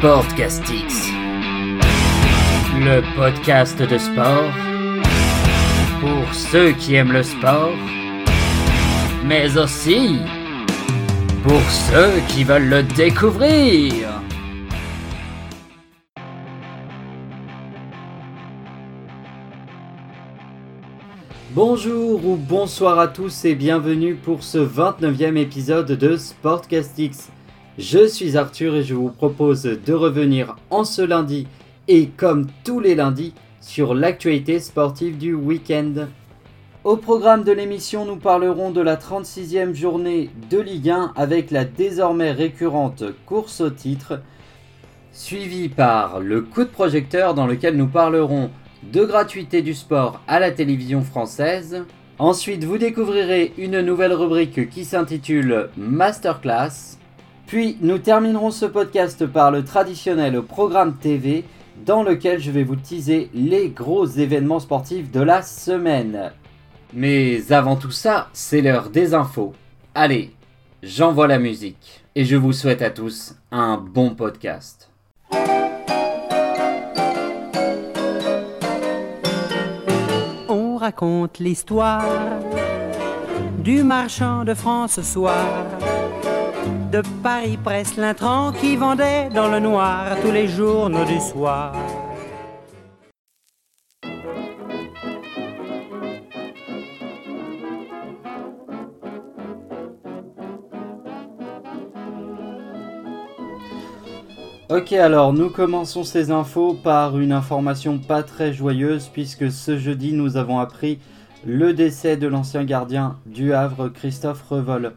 Sportcastix, le podcast de sport pour ceux qui aiment le sport, mais aussi pour ceux qui veulent le découvrir. Bonjour ou bonsoir à tous et bienvenue pour ce 29e épisode de Sportcastix. Je suis Arthur et je vous propose de revenir en ce lundi et comme tous les lundis sur l'actualité sportive du week-end. Au programme de l'émission, nous parlerons de la 36e journée de Ligue 1 avec la désormais récurrente course au titre, suivie par le coup de projecteur dans lequel nous parlerons de gratuité du sport à la télévision française. Ensuite, vous découvrirez une nouvelle rubrique qui s'intitule Masterclass. Puis nous terminerons ce podcast par le traditionnel programme TV dans lequel je vais vous teaser les gros événements sportifs de la semaine. Mais avant tout ça, c'est l'heure des infos. Allez, j'envoie la musique et je vous souhaite à tous un bon podcast. On raconte l'histoire du marchand de France ce soir de Paris presse l'intrant qui vendait dans le noir tous les journaux du soir. Ok alors nous commençons ces infos par une information pas très joyeuse puisque ce jeudi nous avons appris le décès de l'ancien gardien du Havre Christophe Revol.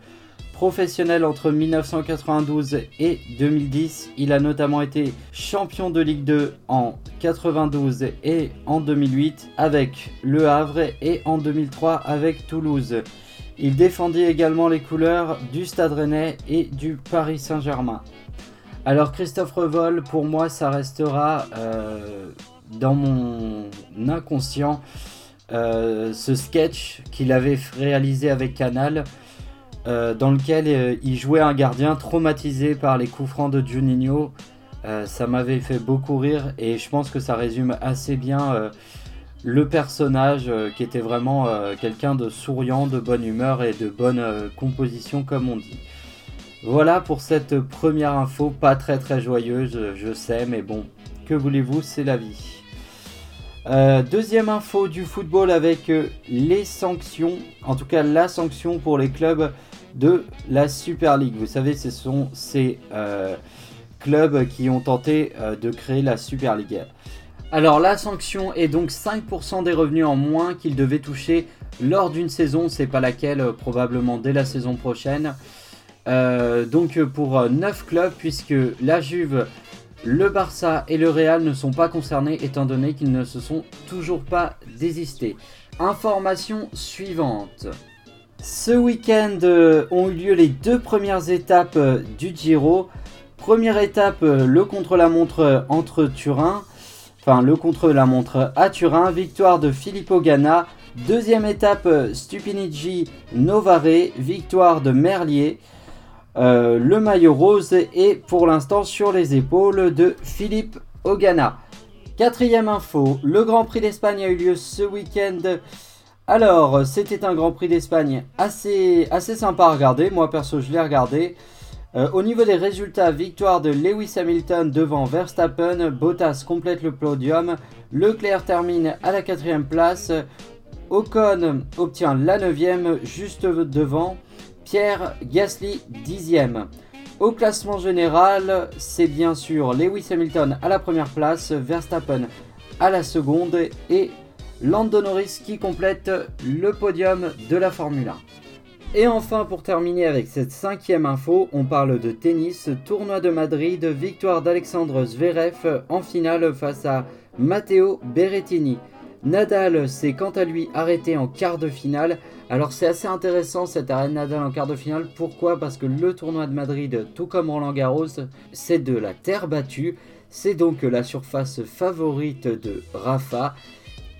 Professionnel entre 1992 et 2010, il a notamment été champion de Ligue 2 en 92 et en 2008 avec Le Havre et en 2003 avec Toulouse. Il défendit également les couleurs du Stade Rennais et du Paris Saint-Germain. Alors Christophe Revol, pour moi, ça restera euh, dans mon inconscient euh, ce sketch qu'il avait réalisé avec Canal euh, dans lequel euh, il jouait un gardien traumatisé par les coups francs de Juninho. Euh, ça m'avait fait beaucoup rire et je pense que ça résume assez bien le personnage qui était vraiment quelqu'un de souriant, de bonne humeur et de bonne composition comme on dit. Voilà pour cette première info, pas très très joyeuse, je sais, mais bon, que voulez-vous, c'est la vie. deuxième info du football avec les sanctions, en tout cas la sanction pour les clubs de la Super League. Vous savez, ce sont ces euh, clubs qui ont tenté euh, de créer la Super League. Alors la sanction est donc 5% des revenus en moins qu'ils devaient toucher lors d'une saison, c'est pas laquelle, euh, probablement dès la saison prochaine. donc pour 9 clubs, puisque la Juve, le Barça et le Real ne sont pas concernés étant donné qu'ils ne se sont toujours pas désistés. Information suivante. Ce week-end euh, ont eu lieu les deux premières étapes euh, du Giro. Première étape, euh, le contre-la-montre entre Turin. Enfin, le contre-la-montre à Turin. Victoire de Filippo Ganna. Deuxième étape, Stupinigi Novare. Victoire de Merlier. le maillot rose est pour l'instant sur les épaules de Philippe Ogana. Quatrième info, le Grand Prix d'Espagne a eu lieu ce week-end alors, c'était un Grand Prix d'Espagne assez, assez sympa à regarder. Moi, perso, je l'ai regardé. Euh, au niveau des résultats, victoire de Lewis Hamilton devant Verstappen. Bottas complète le podium. Leclerc termine à la quatrième place. Ocon obtient la neuvième, juste devant. Pierre Gasly dixième. Au classement général, c'est bien sûr Lewis Hamilton à la première place, Verstappen à la seconde et Lando Norris qui complète le podium de la Formule 1. Et enfin, pour terminer avec cette cinquième info, on parle de tennis, tournoi de Madrid, victoire d'Alexandre Zverev en finale face à Matteo Berrettini. Nadal s'est quant à lui arrêté en quart de finale. Alors c'est assez intéressant cette arrêt de Nadal en quart de finale. Pourquoi? Parce que le tournoi de Madrid, tout comme Roland Garros, c'est de la terre battue. C'est donc la surface favorite de Rafa.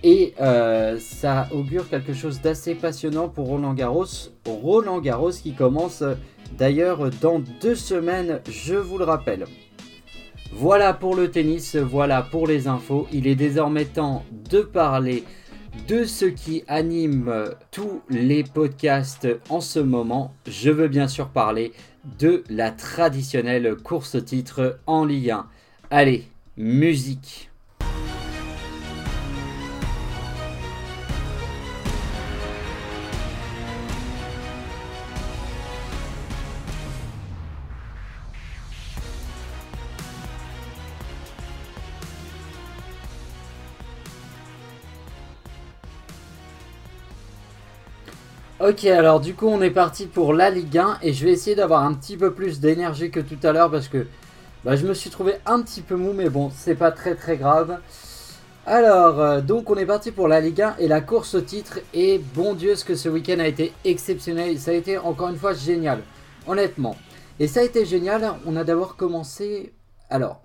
Et euh, ça augure quelque chose d'assez passionnant pour Roland Garros. Roland Garros qui commence d'ailleurs dans deux semaines, je vous le rappelle. Voilà pour le tennis, voilà pour les infos. Il est désormais temps de parler de ce qui anime tous les podcasts en ce moment. Je veux bien sûr parler de la traditionnelle course titre en Ligue 1. Allez, musique Ok, alors du coup, on est parti pour la Ligue 1 et je vais essayer d'avoir un petit peu plus d'énergie que tout à l'heure parce que bah, je me suis trouvé un petit peu mou, mais bon, c'est pas très très grave. Alors, euh, donc on est parti pour la Ligue 1 et la course au titre. Et bon Dieu, ce que ce week-end a été exceptionnel? Ça a été encore une fois génial, honnêtement. Et ça a été génial. On a d'abord commencé. Alors,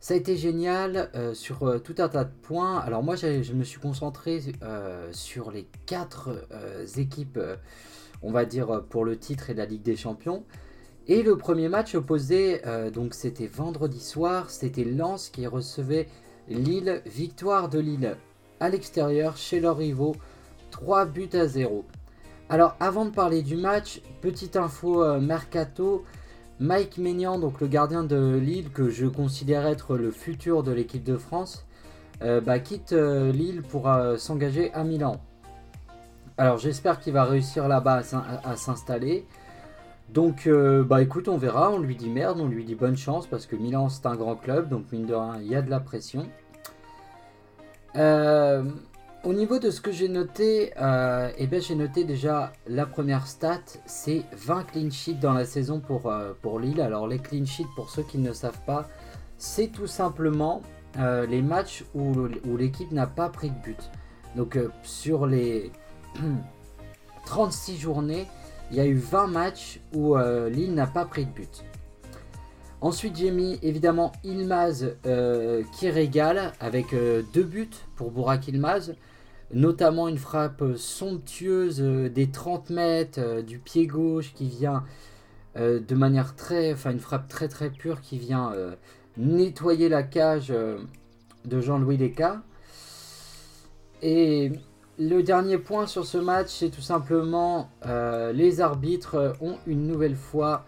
ça a été génial euh, sur euh, tout un tas de points. Alors moi, je me suis concentré euh, sur les quatre équipes, on va dire, pour le titre et la Ligue des Champions. Et le premier match opposé, donc c'était vendredi soir, c'était Lens qui recevait Lille, victoire de Lille à l'extérieur chez leurs rivaux, 3 buts à 0. Alors avant de parler du match, petite info mercato, Mike Maignan, donc le gardien de Lille, que je considère être le futur de l'équipe de France, euh, bah, quitte euh, Lille pour euh, s'engager à Milan. Alors j'espère qu'il va réussir là-bas à, s'installer. Donc bah écoute, on verra, on lui dit merde, on lui dit bonne chance parce que Milan c'est un grand club, donc mine de rien, il y a de la pression. Au niveau de ce que j'ai noté, euh, eh ben, j'ai noté déjà la première stat, c'est 20 clean sheets dans la saison pour, euh, pour Lille. Alors les clean sheets, pour ceux qui ne savent pas, c'est tout simplement euh, les matchs où, où l'équipe n'a pas pris de but. Donc sur les 36 journées, il y a eu 20 matchs où Lille n'a pas pris de but. Ensuite, j'ai mis évidemment Ilmaz qui régale avec deux buts pour Burak Ilmaz notamment une frappe somptueuse euh, des 30 mètres euh, du pied gauche qui vient euh, de manière très, enfin une frappe très très pure qui vient nettoyer la cage de Jean-Louis Desca. Et le dernier point sur ce match, c'est tout simplement les arbitres ont une nouvelle fois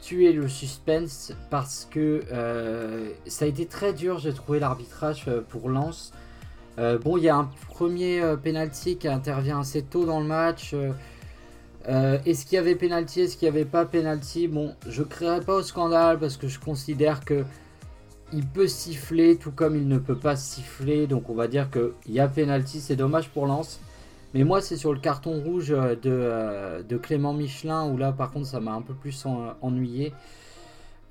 tué le suspense parce que ça a été très dur, j'ai trouvé l'arbitrage pour Lens. Euh, bon, il y a un premier euh, penalty qui intervient assez tôt dans le match. Euh, est-ce qu'il y avait penalty Est-ce qu'il n'y avait pas penalty? Bon, je ne créerai pas au scandale parce que je considère que il peut siffler tout comme il ne peut pas siffler. Donc on va dire qu'il y a penalty. C'est dommage pour Lens. Mais moi, c'est sur le carton rouge de, de, Clément Michelin où là, par contre, ça m'a un peu plus ennuyé.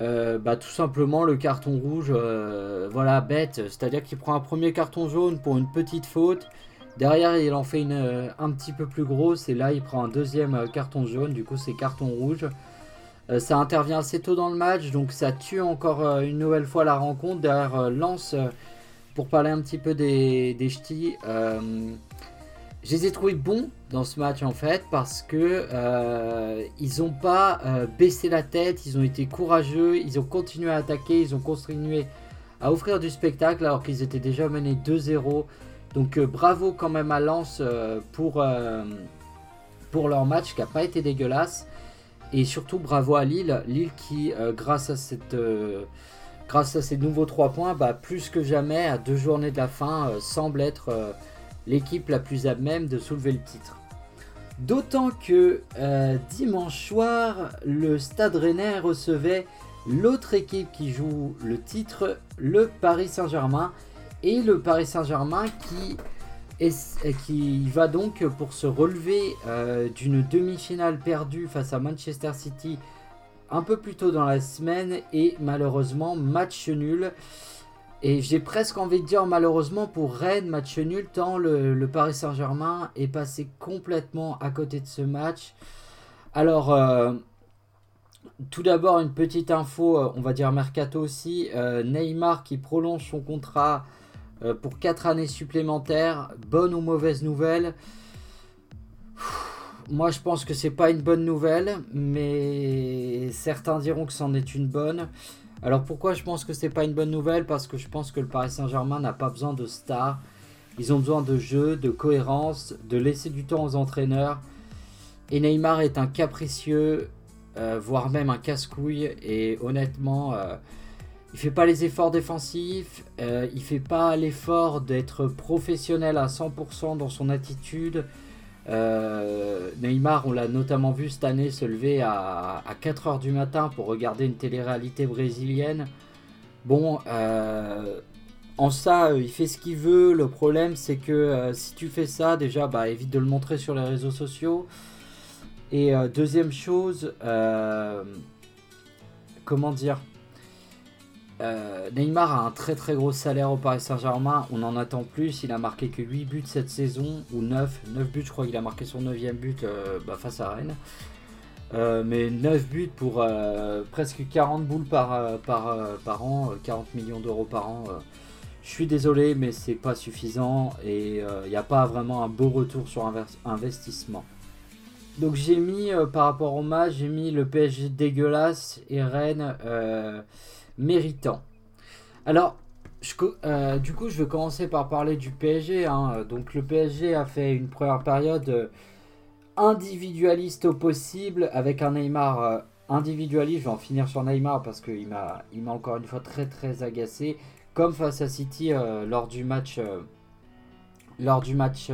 Euh, bah, tout simplement le carton rouge, euh, voilà, bête. C'est-à-dire qu'il prend un premier carton jaune pour une petite faute. Derrière, il en fait une euh, un petit peu plus grosse. Et là, il prend un deuxième carton jaune. Du coup, c'est carton rouge. ça intervient assez tôt dans le match. Donc, ça tue encore une nouvelle fois la rencontre. Derrière, Lance, pour parler un petit peu des, des ch'tis. Je les ai trouvés bons dans ce match en fait parce que euh, ils n'ont pas euh, baissé la tête, ils ont été courageux, ils ont continué à attaquer, ils ont continué à offrir du spectacle alors qu'ils étaient déjà menés 2-0. Donc euh, bravo quand même à Lens pour, pour leur match qui n'a pas été dégueulasse. Et surtout bravo à Lille, Lille qui grâce à cette grâce à ces nouveaux 3 points, bah, plus que jamais à deux journées de la fin semble être l'équipe la plus à même de soulever le titre. D'autant que euh, dimanche soir, le Stade Rennais recevait l'autre équipe qui joue le titre, le Paris Saint-Germain. Et le Paris Saint-Germain qui, qui va donc pour se relever euh, d'une demi-finale perdue face à Manchester City un peu plus tôt dans la semaine et malheureusement match nul. Et j'ai presque envie de dire malheureusement pour Rennes, match nul, tant le, Paris Saint-Germain est passé complètement à côté de ce match. Alors, euh, tout d'abord une petite info, euh, on va dire mercato aussi. Euh, Neymar qui prolonge son contrat pour 4 années supplémentaires. Bonne ou mauvaise nouvelle? Moi je pense que c'est pas une bonne nouvelle, mais certains diront que c'en est une bonne. Alors pourquoi je pense que c'est pas une bonne nouvelle? Parce que je pense que le Paris Saint-Germain n'a pas besoin de stars. Ils ont besoin de jeu, de cohérence, de laisser du temps aux entraîneurs. Et Neymar est un capricieux, euh, voire même un casse-couille. Et honnêtement, euh, il fait pas les efforts défensifs. Euh, il fait pas l'effort d'être professionnel à 100% dans son attitude. Euh, Neymar, on l'a notamment vu cette année se lever à, 4h du matin pour regarder une télé-réalité brésilienne. Bon, euh, en ça, euh, il fait ce qu'il veut. Le problème, c'est que si tu fais ça, déjà, bah, évite de le montrer sur les réseaux sociaux. Et deuxième chose, comment dire euh, Neymar a un très très gros salaire au Paris Saint-Germain, on en attend plus, il a marqué que 8 buts cette saison, ou 9, 9 buts je crois qu'il a marqué son 9ème but euh, bah, face à Rennes. Euh, mais 9 buts pour presque 40 boules par, par, par an, 40 millions d'euros par an. je suis désolé mais c'est pas suffisant et il n'y a pas vraiment un beau retour sur investissement. Donc j'ai mis par rapport au match, j'ai mis le PSG dégueulasse et Rennes méritant. Alors, euh, du coup, je vais commencer par parler du PSG. Hein. Donc, le PSG a fait une première période euh, individualiste au possible avec un Neymar euh, individualiste. Je vais en finir sur Neymar parce qu'il m'a, encore une fois très très agacé, comme face à City lors du match, lors du match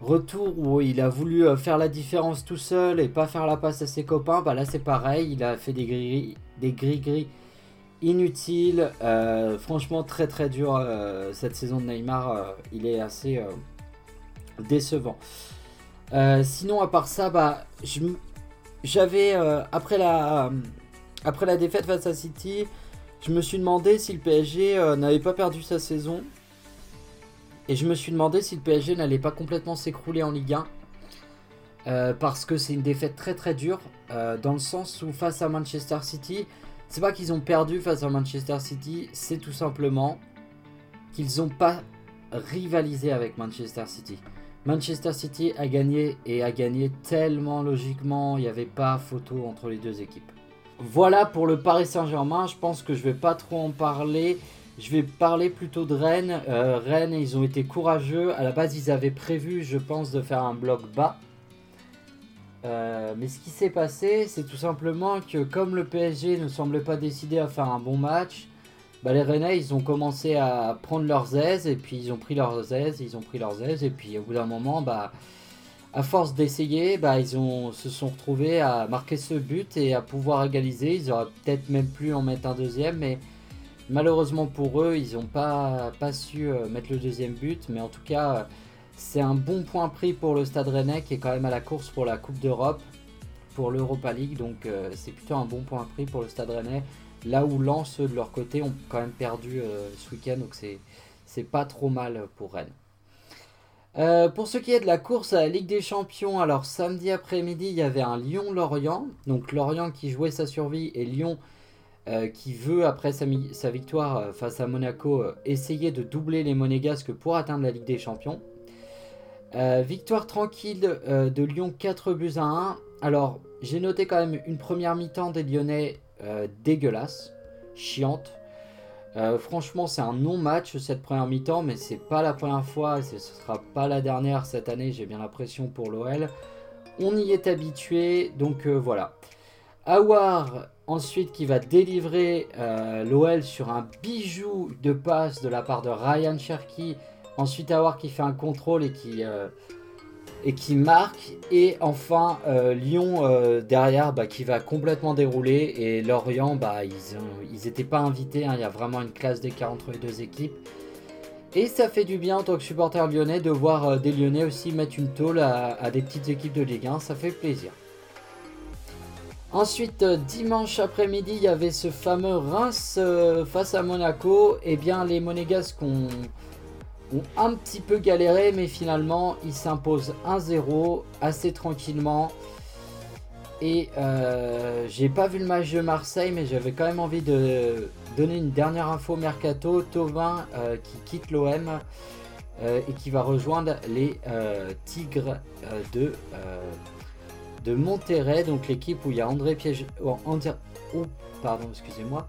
retour où il a voulu faire la différence tout seul et pas faire la passe à ses copains. Bah là, c'est pareil. Il a fait des gris gris inutile. Euh, franchement, très très dur euh, cette saison de Neymar. Euh, il est assez décevant. sinon, à part ça, bah, j'avais après la après la défaite face à City, je me suis demandé si le PSG n'avait pas perdu sa saison. Et je me suis demandé si le PSG n'allait pas complètement s'écrouler en Ligue 1. parce que c'est une défaite très très dure. dans le sens où face à Manchester City, c'est pas qu'ils ont perdu face à Manchester City, c'est tout simplement qu'ils n'ont pas rivalisé avec Manchester City. Manchester City a gagné et a gagné tellement logiquement, il n'y avait pas photo entre les deux équipes. Voilà pour le Paris Saint-Germain, je pense que je vais pas trop en parler. Je vais parler plutôt de Rennes. Euh, Rennes, ils ont été courageux. À la base, ils avaient prévu, je pense, de faire un bloc bas. Euh, mais ce qui s'est passé, c'est tout simplement que comme le PSG ne semblait pas décidé à faire un bon match, bah les Rennais ils ont commencé à prendre leurs aises et puis ils ont pris leurs aises, ils ont pris leurs aises et puis au bout d'un moment, bah, à force d'essayer, bah, ils se sont retrouvés à marquer ce but et à pouvoir égaliser. Ils auraient peut-être même pu en mettre un deuxième, mais malheureusement pour eux, ils n'ont pas, pas su euh, mettre le deuxième but. Mais en tout cas, c'est un bon point pris pour le Stade Rennais qui est quand même à la course pour la Coupe d'Europe, pour l'Europa League. Donc euh, c'est plutôt un bon point pris pour le Stade Rennais. Là où Lens, de leur côté, ont quand même perdu euh, ce week-end. Donc c'est pas trop mal pour Rennes. Euh, pour ce qui est de la course à la Ligue des Champions, alors samedi après-midi, il y avait un Lyon-Lorient. Donc Lorient qui jouait sa survie et Lyon qui veut, après sa, sa victoire face à Monaco, essayer de doubler les Monégasques pour atteindre la Ligue des Champions. Euh, victoire tranquille euh, de Lyon 4 buts à 1. Alors, j'ai noté quand même une première mi-temps des Lyonnais euh, dégueulasse, chiante. franchement, c'est un non-match cette première mi-temps, mais c'est pas la première fois ce sera pas la dernière cette année, j'ai bien l'impression pour l'OL. On y est habitué, donc voilà. Awar ensuite qui va délivrer l'OL sur un bijou de passe de la part de Ryan Cherky Ensuite, avoir qui fait un contrôle et qui, euh, et qui marque. Et enfin, euh, Lyon euh, derrière bah, qui va complètement dérouler. Et Lorient, bah, ils n'étaient pas invités. Hein. Il y a vraiment une classe d'écart entre les deux équipes. Et ça fait du bien en tant que supporter lyonnais de voir des Lyonnais aussi mettre une tôle à, des petites équipes de Ligue 1. Ça fait plaisir. Ensuite, dimanche après-midi, il y avait ce fameux Reims face à Monaco. Et eh bien, les Monégasques ont un petit peu galéré, mais finalement, ils s'imposent 1-0 assez tranquillement. Et euh, j'ai pas vu le match de Marseille, mais j'avais quand même envie de donner une dernière info mercato. Tovin euh, qui quitte l'OM euh, et qui va rejoindre les Tigres de, de Monterrey, donc l'équipe où il y a André Piège. Oh, pardon, excusez-moi.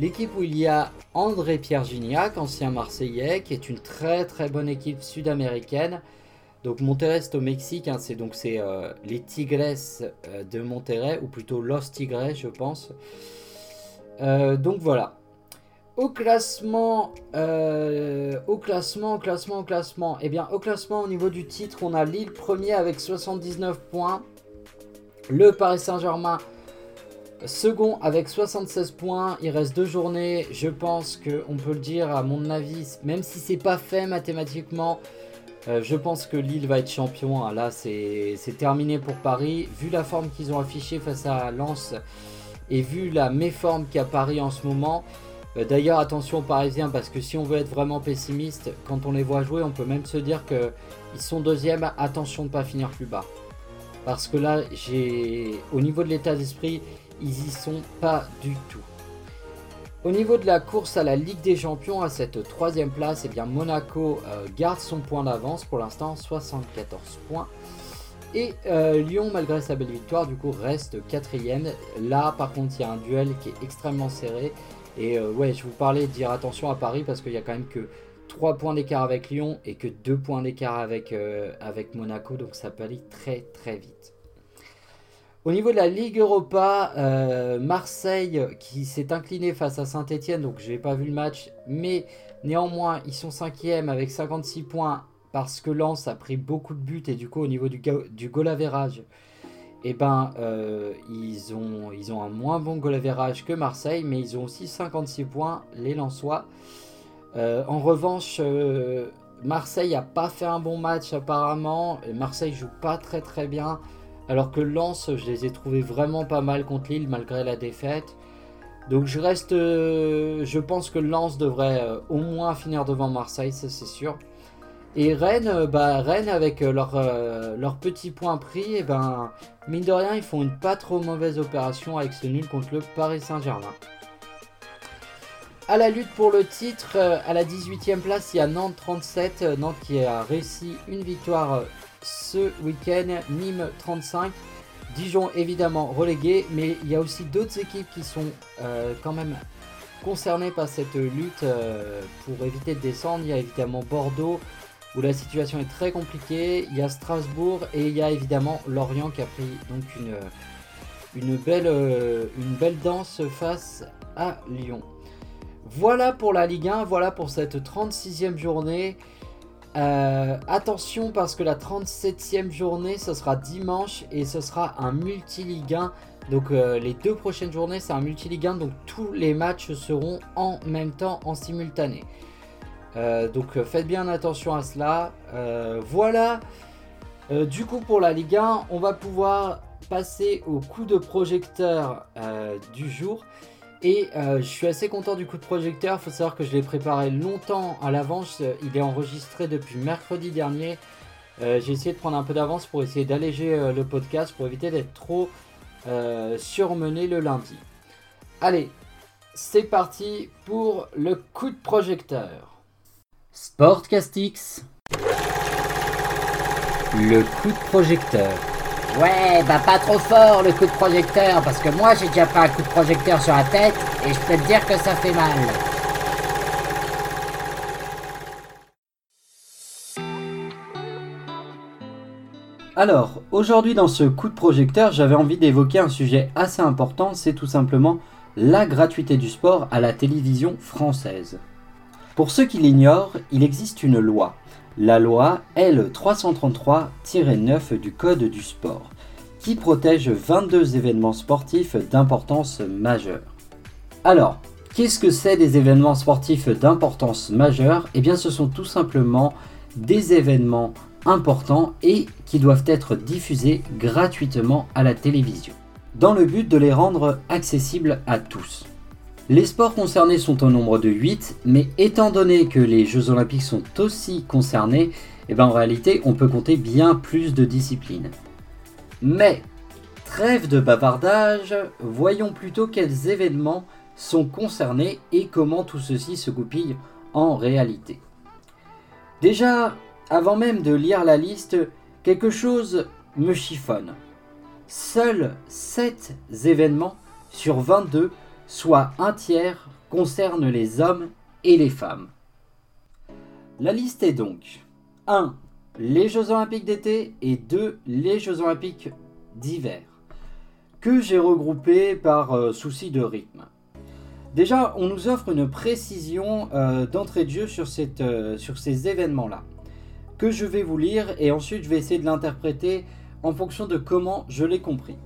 L'équipe où il y a André-Pierre Gignac, ancien Marseillais, qui est une très très bonne équipe sud-américaine. Donc Monterrey c'est au Mexique, hein, c'est donc c'est euh, les Tigres euh, de Monterrey, ou plutôt Los Tigres je pense. Euh, donc voilà. Au classement, au classement, au classement, au classement. Eh bien, au classement, au niveau du titre, on a Lille premier avec 79 points. Le Paris Saint-Germain second avec 76 points. Il reste deux journées. Je pense qu'on peut le dire, à mon avis, même si c'est pas fait mathématiquement, euh, je pense que Lille va être champion. Ah, là, c'est terminé pour Paris. Vu la forme qu'ils ont affichée face à Lens et vu la méforme qu'a Paris en ce moment. Euh, d'ailleurs, attention aux Parisiens parce que si on veut être vraiment pessimiste, quand on les voit jouer, on peut même se dire qu'ils sont deuxième. Attention de ne pas finir plus bas. Parce que là, j'ai au niveau de l'état d'esprit, ils y sont pas du tout. Au niveau de la course à la Ligue des Champions, à cette troisième place, eh bien Monaco euh, garde son point d'avance pour l'instant, 74 points. Et euh, Lyon, malgré sa belle victoire, du coup reste quatrième. Là, par contre, il y a un duel qui est extrêmement serré. Et euh, ouais, je vous parlais de dire attention à Paris parce qu'il y a quand même que 3 points d'écart avec Lyon et que 2 points d'écart avec, avec Monaco. Donc ça peut aller très très vite. Au niveau de la Ligue Europa, euh, Marseille qui s'est incliné face à Saint-Etienne, donc je n'ai pas vu le match, mais néanmoins ils sont cinquièmes avec 56 points parce que Lens a pris beaucoup de buts et du coup au niveau du, du goal average, eh ben, euh, ils, ont, ils ont un moins bon goal average que Marseille, mais ils ont aussi 56 points, les Lensois. Euh, en revanche, Marseille n'a pas fait un bon match apparemment, Marseille joue pas très très bien. Alors que Lens, je les ai trouvés vraiment pas mal contre Lille malgré la défaite. Donc je reste, euh, je pense que Lens devrait euh, au moins finir devant Marseille, ça c'est sûr. Et Rennes, euh, bah, Rennes avec leur, leur petit point pris, et eh ben mine de rien ils font une pas trop mauvaise opération avec ce nul contre le Paris Saint-Germain. À la lutte pour le titre, à la 18e place, il y a Nantes 37, Nantes qui a réussi une victoire ce week-end. Nîmes 35. Dijon évidemment relégué, mais il y a aussi d'autres équipes qui sont euh, quand même concernées par cette lutte euh, pour éviter de descendre. Il y a évidemment Bordeaux où la situation est très compliquée. Il y a Strasbourg et il y a évidemment Lorient qui a pris donc une, une, belle, euh, une belle danse face à Lyon. Voilà pour la Ligue 1, voilà pour cette 36e journée. Euh, attention parce que la 37e journée, ce sera dimanche et ce sera un multi-ligue 1. Donc euh, les deux prochaines journées, c'est un multi-ligue 1. Donc tous les matchs seront en même temps, en simultané. Euh, donc faites bien attention à cela. voilà. du coup pour la Ligue 1, on va pouvoir passer au coup de projecteur du jour. Et euh, je suis assez content du coup de projecteur. Faut savoir que je l'ai préparé longtemps à l'avance. Il est enregistré depuis mercredi dernier. Euh, j'ai essayé de prendre un peu d'avance pour essayer d'alléger euh, le podcast pour éviter d'être trop surmené le lundi. Allez, c'est parti pour le coup de projecteur. Sportcastix. Le coup de projecteur. Ouais, bah pas trop fort le coup de projecteur, parce que moi j'ai déjà pris un coup de projecteur sur la tête, et je peux te dire que ça fait mal. Alors, aujourd'hui dans ce coup de projecteur, j'avais envie d'évoquer un sujet assez important, c'est tout simplement la gratuité du sport à la télévision française. Pour ceux qui l'ignorent, il existe une loi, la loi L333-9 du Code du sport, qui protège 22 événements sportifs d'importance majeure. Alors, qu'est-ce que c'est des événements sportifs d'importance majeure? Eh bien, ce sont tout simplement des événements importants et qui doivent être diffusés gratuitement à la télévision, dans le but de les rendre accessibles à tous. Les sports concernés sont au nombre de 8, mais étant donné que les Jeux Olympiques sont aussi concernés, eh ben en réalité on peut compter bien plus de disciplines. Mais, trêve de bavardage, voyons plutôt quels événements sont concernés et comment tout ceci se goupille en réalité. Déjà, avant même de lire la liste, quelque chose me chiffonne. Seuls 7 événements sur 22 soit un tiers, concerne les hommes et les femmes. La liste est donc 1. Les Jeux olympiques d'été et 2. Les Jeux olympiques d'hiver, que j'ai regroupés par euh, souci de rythme. Déjà, on nous offre une précision euh, d'entrée de jeu sur, cette, euh, sur ces événements-là, que je vais vous lire et ensuite je vais essayer de l'interpréter en fonction de comment je l'ai compris.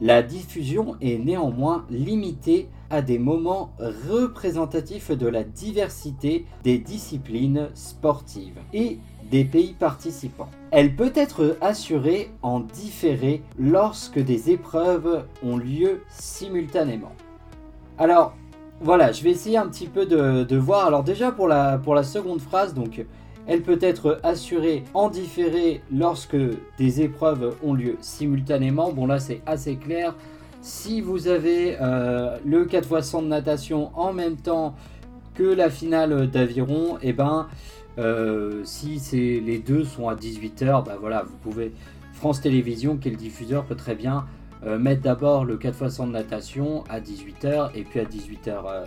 La diffusion est néanmoins limitée à des moments représentatifs de la diversité des disciplines sportives et des pays participants. Elle peut être assurée en différé lorsque des épreuves ont lieu simultanément. Alors, voilà, je vais essayer un petit peu de, voir. Alors déjà pour la, pour la seconde phrase, donc elle peut être assurée en différé lorsque des épreuves ont lieu simultanément. Bon là c'est assez clair. Si vous avez euh, le 4 x 100 de natation en même temps que la finale d'aviron, et eh ben euh, si les deux sont à 18h, bah voilà, vous pouvez France Télévisions qui est le diffuseur peut très bien euh, mettre d'abord le 4 x 100 de natation à 18h et puis à 18h20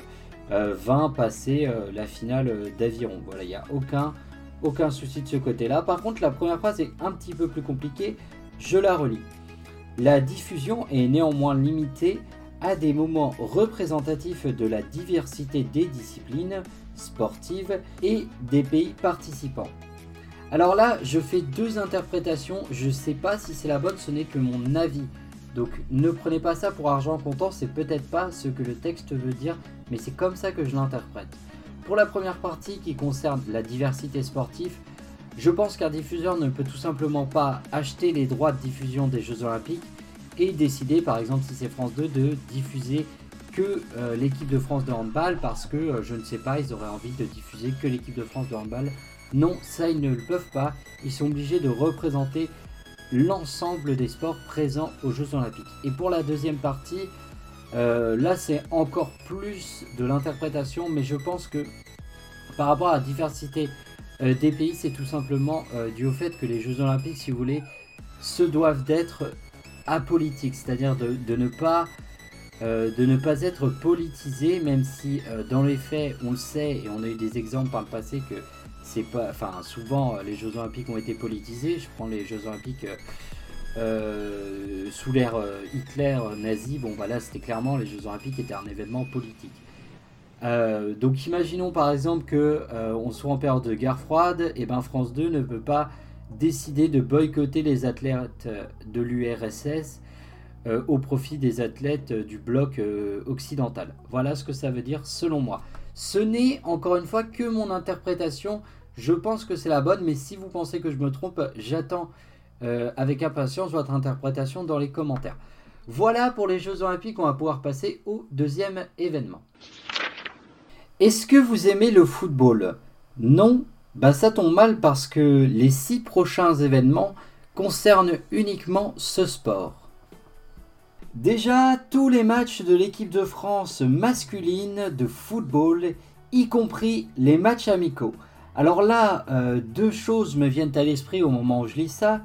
euh, passer la finale d'aviron. Voilà, il n'y a aucun souci de ce côté-là. Par contre, la première phrase est un petit peu plus compliquée. Je la relis. La diffusion est néanmoins limitée à des moments représentatifs de la diversité des disciplines sportives et des pays participants. Alors là, je fais deux interprétations, je ne sais pas si c'est la bonne, ce n'est que mon avis. Donc ne prenez pas ça pour argent comptant, c'est peut-être pas ce que le texte veut dire, mais c'est comme ça que je l'interprète. Pour la première partie qui concerne la diversité sportive, je pense qu'un diffuseur ne peut tout simplement pas acheter les droits de diffusion des Jeux Olympiques et décider, par exemple si c'est France 2, de diffuser que euh, l'équipe de France de handball parce que, euh, je ne sais pas, ils auraient envie de diffuser que l'équipe de France de handball. Non, ça ils ne le peuvent pas. Ils sont obligés de représenter l'ensemble des sports présents aux Jeux Olympiques. Et pour la deuxième partie, euh, là c'est encore plus de l'interprétation, mais je pense que par rapport à la diversité des pays, c'est tout simplement euh, dû au fait que les Jeux Olympiques, si vous voulez, se doivent d'être apolitiques, c'est-à-dire de, ne pas de ne pas être politisés, même si dans les faits, on le sait et on a eu des exemples par le passé que c'est pas, enfin, souvent euh, les Jeux Olympiques ont été politisés. Je prends les Jeux Olympiques euh, euh, sous l'ère Hitler nazi. Bon, voilà, c'était clairement les Jeux Olympiques étaient un événement politique. Donc, imaginons par exemple que on soit en période de guerre froide, et ben France 2 ne peut pas décider de boycotter les athlètes de l'URSS au profit des athlètes du bloc occidental. Voilà ce que ça veut dire selon moi. Ce n'est encore une fois que mon interprétation je pense que c'est la bonne, mais si vous pensez que je me trompe, j'attends euh, avec impatience votre interprétation dans les commentaires. Voilà pour les Jeux Olympiques, on va pouvoir passer au deuxième événement. Est-ce que vous aimez le football? Non Bah ça tombe mal parce que les six prochains événements concernent uniquement ce sport. Déjà, tous les matchs de l'équipe de France masculine de football, y compris les matchs amicaux. Alors là, euh, deux choses me viennent à l'esprit au moment où je lis ça.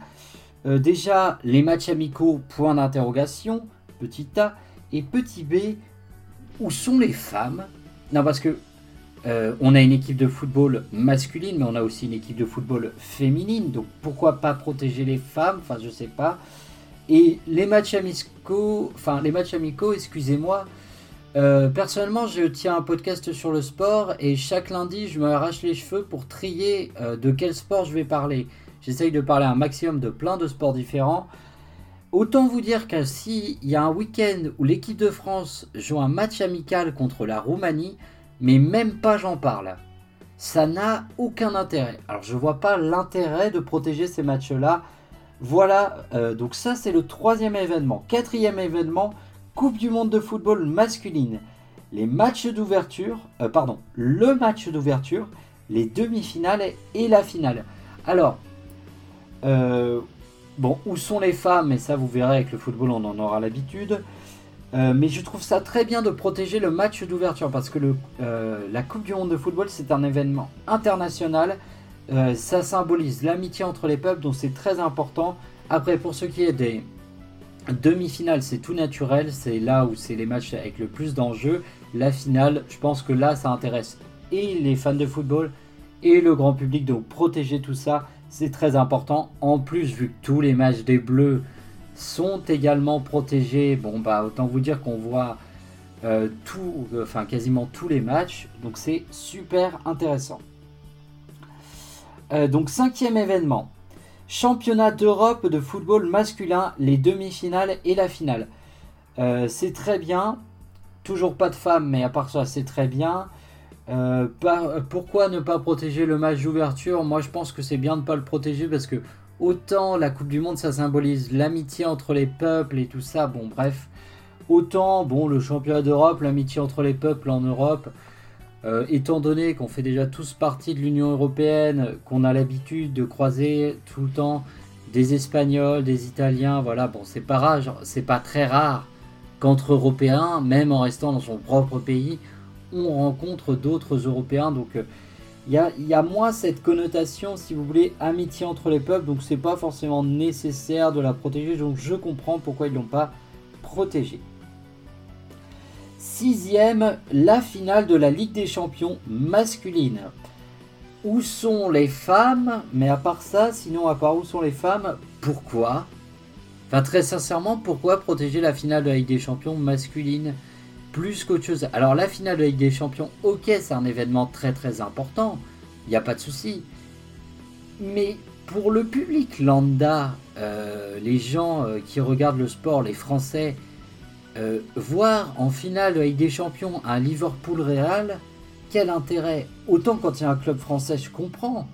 Euh, déjà, les matchs amicaux, point d'interrogation, petit A. Et petit B, où sont les femmes? Non, parce que euh, on a une équipe de football masculine, mais on a aussi une équipe de football féminine. Donc pourquoi pas protéger les femmes? Enfin, je sais pas. Et les matchs amicaux, enfin les matchs amicaux, excusez-moi, euh, personnellement, je tiens un podcast sur le sport et chaque lundi, je me arrache les cheveux pour trier euh, de quel sport je vais parler. J'essaye de parler un maximum de plein de sports différents. Autant vous dire que s'il y a un week-end où l'équipe de France joue un match amical contre la Roumanie, mais même pas j'en parle. Ça n'a aucun intérêt. Alors je vois pas l'intérêt de protéger ces matchs-là. Voilà, euh, donc ça c'est le troisième événement. Quatrième événement, Coupe du monde de football masculine, les matchs d'ouverture, euh, pardon, le match d'ouverture, les demi-finales et la finale. Alors, euh, bon, où sont les femmes? Et ça, vous verrez avec le football, on en aura l'habitude. Euh, mais je trouve ça très bien de protéger le match d'ouverture parce que le, la Coupe du Monde de football, c'est un événement international. ça symbolise l'amitié entre les peuples, donc c'est très important. Après, pour ce qui est des, Demi-finale, c'est tout naturel, c'est là où c'est les matchs avec le plus d'enjeux. La finale, je pense que là, ça intéresse et les fans de football et le grand public. Donc protéger tout ça, c'est très important. En plus, vu que tous les matchs des Bleus sont également protégés, bon bah autant vous dire qu'on voit euh, tout, enfin quasiment tous les matchs. Donc c'est super intéressant. Euh, donc cinquième événement. Championnat d'Europe de football masculin, les demi-finales et la finale. Euh, c'est très bien. Toujours pas de femmes, mais à part ça, c'est très bien. Euh, pourquoi ne pas protéger le match d'ouverture? Moi, je pense que c'est bien de ne pas le protéger parce que autant la Coupe du Monde, ça symbolise l'amitié entre les peuples et tout ça. Bon, bref. Autant, bon, le championnat d'Europe, l'amitié entre les peuples en Europe, euh, étant donné qu'on fait déjà tous partie de l'Union Européenne, qu'on a l'habitude de croiser tout le temps des Espagnols, des Italiens, voilà, bon, c'est pas c'est pas très rare qu'entre Européens, même en restant dans son propre pays, on rencontre d'autres Européens. Donc, euh, il y, a, moins cette connotation, si vous voulez, amitié entre les peuples. Donc, c'est pas forcément nécessaire de la protéger. Donc, je comprends pourquoi ils l'ont pas protégée. Sixième, la finale de la Ligue des Champions masculine. Où sont les femmes? Mais à part ça, sinon à part où sont les femmes, pourquoi? Enfin très sincèrement, pourquoi protéger la finale de la Ligue des Champions masculine? Plus qu'autre chose Alors la finale de des Champions, ok, c'est un événement très très important, il n'y a pas de souci. Mais pour le public lambda, euh, les gens euh, qui regardent le sport, les Français, euh, voir en finale avec des champions un Liverpool Real, quel intérêt? Autant quand il y a un club français, je comprends.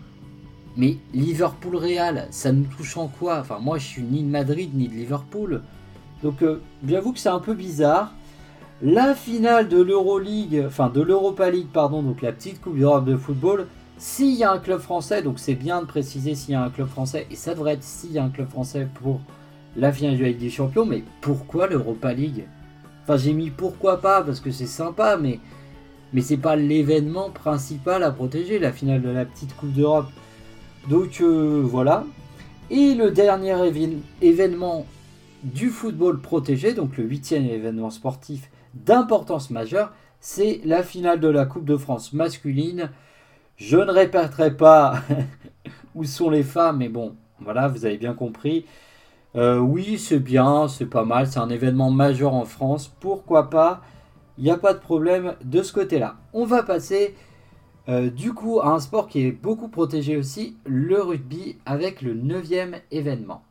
Mais Liverpool Real, ça nous touche en quoi? Enfin, moi, je suis ni de Madrid ni de Liverpool. Donc, j'avoue que c'est un peu bizarre. La finale de l'Euroleague, enfin de l'Europa League, pardon, donc la petite Coupe d'Europe de football, s'il y a un club français, donc c'est bien de préciser s'il y a un club français, et ça devrait être s'il y a un club français pour la finale de la Ligue des Champions, mais pourquoi l'Europa League? Enfin, j'ai mis pourquoi pas, parce que c'est sympa, mais, mais c'est pas l'événement principal à protéger, la finale de la petite Coupe d'Europe. Donc euh, voilà. Et le dernier événement du football protégé, donc le huitième événement sportif d'importance majeure, c'est la finale de la Coupe de France masculine. Je ne répéterai pas où sont les femmes, mais bon, voilà, vous avez bien compris. Euh, oui, c'est bien, c'est pas mal, c'est un événement majeur en France, pourquoi pas? Il n'y a pas de problème de ce côté-là. On va passer euh, du coup à un sport qui est beaucoup protégé aussi, le rugby, avec le neuvième événement.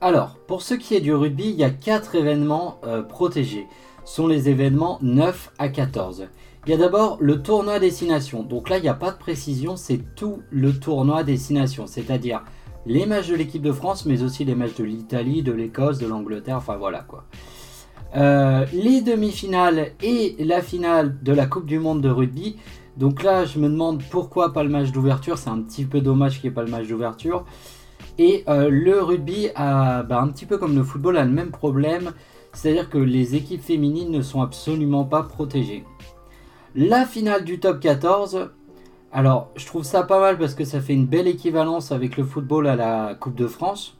Alors, pour ce qui est du rugby, il y a quatre événements euh, protégés. Ce sont les événements 9 à 14. Il y a d'abord le tournoi destination. Donc là, il n'y a pas de précision, c'est tout le tournoi destination. C'est-à-dire les matchs de l'équipe de France, mais aussi les matchs de l'Italie, de l'Écosse, de l'Angleterre, enfin voilà quoi. Euh, les demi-finales et la finale de la Coupe du Monde de rugby. Donc là, je me demande pourquoi pas le match d'ouverture. C'est un petit peu dommage qu'il n'y ait pas le match d'ouverture. Et euh, le rugby, a, bah, un petit peu comme le football, a le même problème. C'est-à-dire que les équipes féminines ne sont absolument pas protégées. La finale du top 14, alors, je trouve ça pas mal parce que ça fait une belle équivalence avec le football à la Coupe de France.